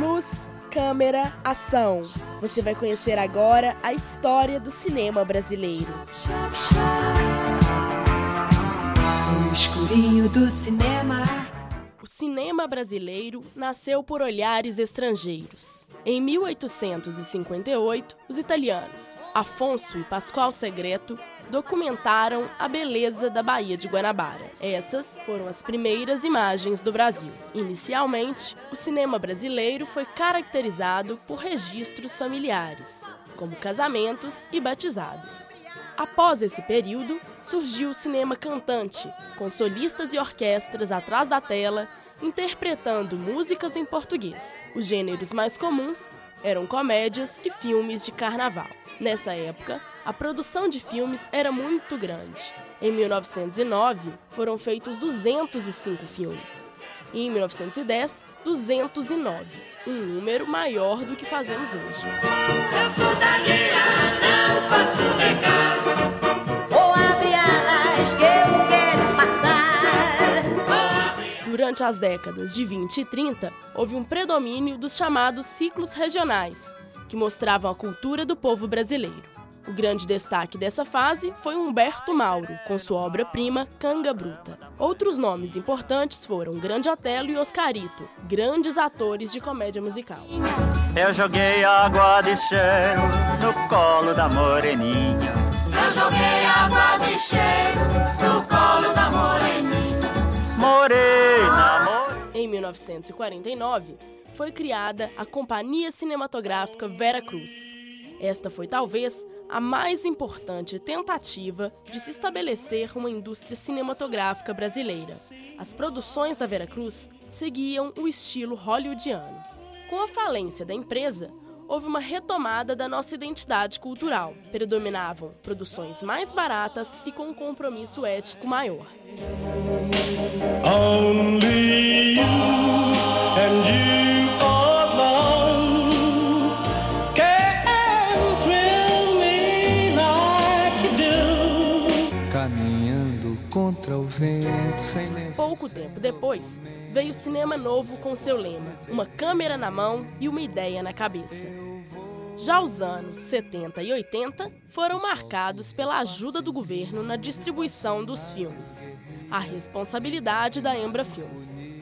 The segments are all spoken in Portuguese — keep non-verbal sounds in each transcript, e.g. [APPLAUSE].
Luz, câmera, ação. Você vai conhecer agora a história do cinema brasileiro. O escurinho do cinema. O cinema brasileiro nasceu por olhares estrangeiros. Em 1858, os italianos Afonso e Pascoal Segreto documentaram a beleza da Baía de Guanabara. Essas foram as primeiras imagens do Brasil. Inicialmente, o cinema brasileiro foi caracterizado por registros familiares, como casamentos e batizados. Após esse período, surgiu o cinema cantante, com solistas e orquestras atrás da tela, interpretando músicas em português. Os gêneros mais comuns eram comédias e filmes de carnaval. Nessa época, a produção de filmes era muito grande. Em 1909, foram feitos 205 filmes. E em 1910, 209, um número maior do que fazemos hoje. Eu sou Daniela, não posso negar. Vou abrir alas que eu quero passar. Durante as décadas de 20 e 30, houve um predomínio dos chamados ciclos regionais, que mostravam a cultura do povo brasileiro. O grande destaque dessa fase foi Humberto Mauro, com sua obra-prima Canga Bruta. Outros nomes importantes foram Grande Otelo e Oscarito, grandes atores de comédia musical. Eu joguei água de cheiro no colo da moreninha. Eu joguei água de cheiro no colo da moreninha. Morena, morena. Em 1949, foi criada a Companhia Cinematográfica Vera Cruz. Esta foi talvez a mais importante tentativa de se estabelecer uma indústria cinematográfica brasileira. As produções da Veracruz seguiam o estilo hollywoodiano. Com a falência da empresa, houve uma retomada da nossa identidade cultural. Predominavam produções mais baratas e com um compromisso ético maior. Only you and you contra o vento sem. Pouco tempo depois, veio o cinema novo com seu lema: uma câmera na mão e uma ideia na cabeça. Já os anos 70 e 80 foram marcados pela ajuda do governo na distribuição dos filmes, a responsabilidade da Embra Filmes.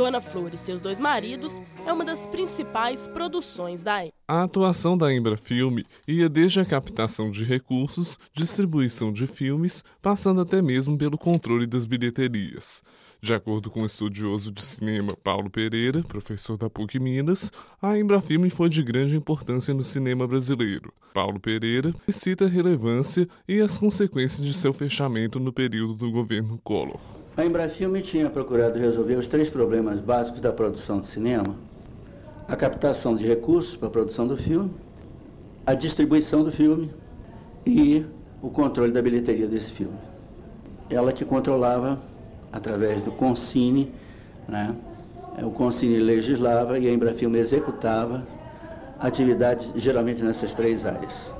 Dona Flor e seus dois maridos é uma das principais produções da época. A atuação da Embrafilme ia desde a captação de recursos, distribuição de filmes, passando até mesmo pelo controle das bilheterias. De acordo com o estudioso de cinema Paulo Pereira, professor da PUC Minas, a Embrafilme foi de grande importância no cinema brasileiro. Paulo Pereira cita a relevância e as consequências de seu fechamento no período do governo Collor. A Embrafilme tinha procurado resolver os três problemas básicos da produção de cinema: a captação de recursos para a produção do filme, a distribuição do filme e o controle da bilheteria desse filme. Ela que controlava através do Consine, né? o Consine legislava e a Embrafilme executava atividades geralmente nessas três áreas.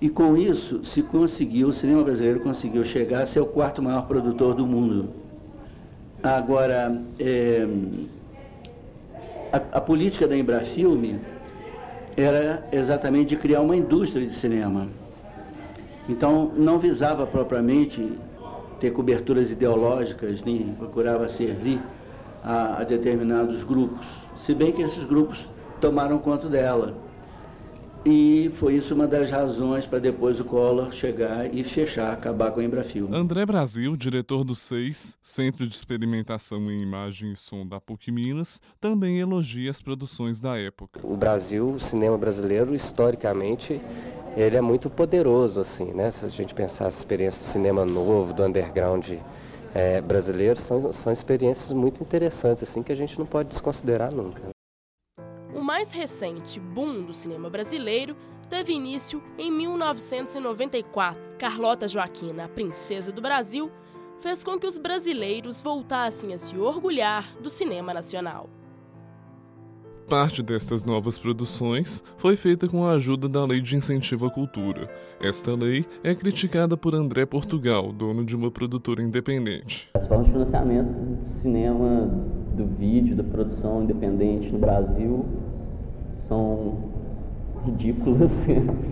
E com isso se conseguiu, o cinema brasileiro conseguiu chegar a ser o quarto maior produtor do mundo. Agora, é, a, a, política da Embrafilme era exatamente de criar uma indústria de cinema. Então, não visava propriamente ter coberturas ideológicas, nem procurava servir a, a determinados grupos, se bem que esses grupos tomaram conta dela. E foi isso uma das razões para depois o Collor chegar e fechar, acabar com a Embrafilme. André Brasil, diretor do SEIS, Centro de Experimentação em Imagem e Som da PUC Minas, também elogia as produções da época. O Brasil, o cinema brasileiro, historicamente, ele é muito poderoso, assim, né? Se a gente pensar as experiências do cinema novo, do underground é, brasileiro, são, são experiências muito interessantes, assim, que a gente não pode desconsiderar nunca. O mais recente boom do cinema brasileiro teve início em 1994. Carlota Joaquina, a princesa do Brasil, fez com que os brasileiros voltassem a se orgulhar do cinema nacional. Parte destas novas produções foi feita com a ajuda da Lei de Incentivo à Cultura. Esta lei é criticada por André Portugal, dono de uma produtora independente. As formas de financiamento do cinema, do vídeo, da produção independente no Brasil são ridículas,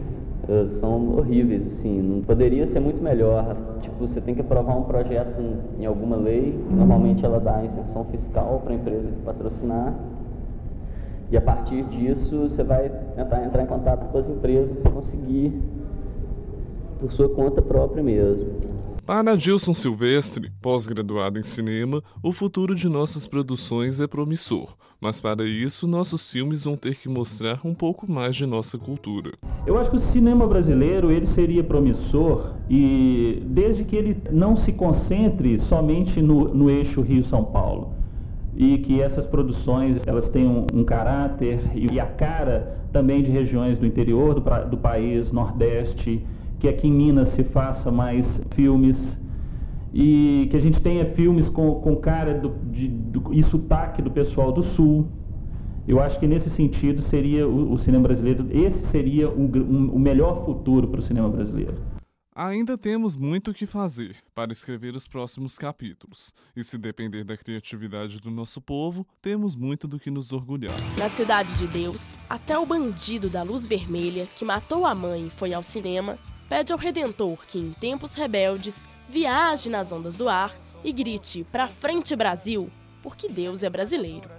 [LAUGHS] são horríveis, assim, não poderia ser muito melhor. Tipo, você tem que aprovar um projeto em alguma lei, que normalmente ela dá isenção fiscal para a empresa que patrocinar e a partir disso, você vai tentar entrar em contato com as empresas e conseguir por sua conta própria mesmo. Para Gilson Silvestre, pós-graduado em cinema, o futuro de nossas produções é promissor, mas para isso nossos filmes vão ter que mostrar um pouco mais de nossa cultura. Eu acho que o cinema brasileiro ele seria promissor e desde que ele não se concentre somente no, no eixo Rio-São Paulo e que essas produções elas tenham um caráter e a cara também de regiões do interior do, do país, Nordeste, que aqui em Minas se faça mais filmes e que a gente tenha filmes com, com cara do, de, do, e sotaque do pessoal do Sul. Eu acho que nesse sentido seria o, o cinema brasileiro, esse seria um, um, o melhor futuro para o cinema brasileiro. Ainda temos muito o que fazer para escrever os próximos capítulos, e se depender da criatividade do nosso povo, temos muito do que nos orgulhar. Na Cidade de Deus, até o bandido da luz vermelha que matou a mãe e foi ao cinema, pede ao Redentor que, em tempos rebeldes, viaje nas ondas do ar e grite: Pra frente, Brasil! Porque Deus é brasileiro.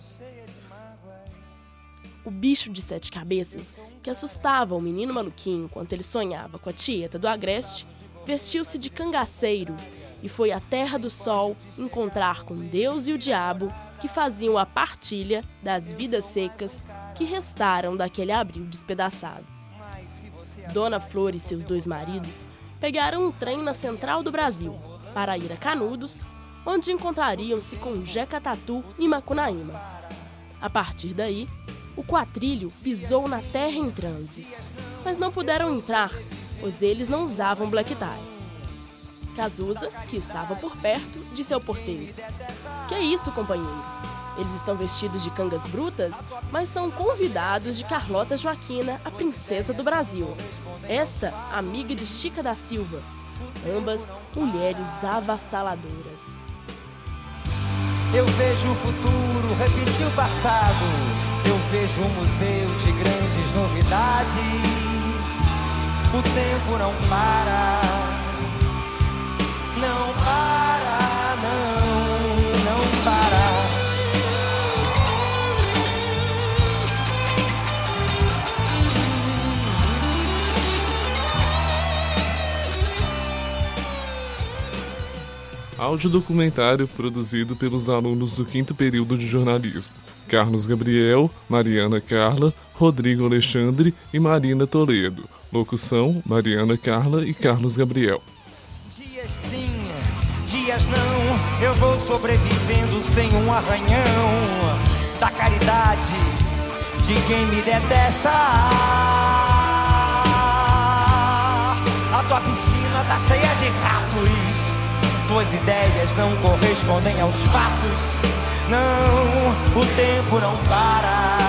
O bicho de sete cabeças, que assustava o menino maluquinho enquanto ele sonhava com a tieta do Agreste, vestiu-se de cangaceiro e foi à Terra do Sol encontrar com Deus e o diabo que faziam a partilha das vidas secas que restaram daquele abril despedaçado. Dona Flor e seus dois maridos pegaram um trem na central do Brasil para ir a Canudos, onde encontrariam-se com Jeca Tatu e Macunaíma. A partir daí, o quatrilho pisou na terra em transe, mas não puderam entrar, pois eles não usavam black tie. Cazuza, que estava por perto, disse ao porteiro: Que é isso, companheiro? Eles estão vestidos de cangas brutas, mas são convidados de Carlota Joaquina, a princesa do Brasil. Esta, amiga de Chica da Silva. Ambas mulheres avassaladoras. Eu vejo o futuro repetir o passado. Eu vejo um museu de grandes novidades. O tempo não para. Audiodocumentário produzido pelos alunos do quinto período de jornalismo. Carlos Gabriel, Mariana Carla, Rodrigo Alexandre e Marina Toledo. Locução: Mariana Carla e Carlos Gabriel. Dias sim, dias não, eu vou sobrevivendo sem um arranhão da caridade de quem me detesta. A tua piscina tá cheia de ratos, tuas ideias não correspondem aos fatos. Não, o tempo não para.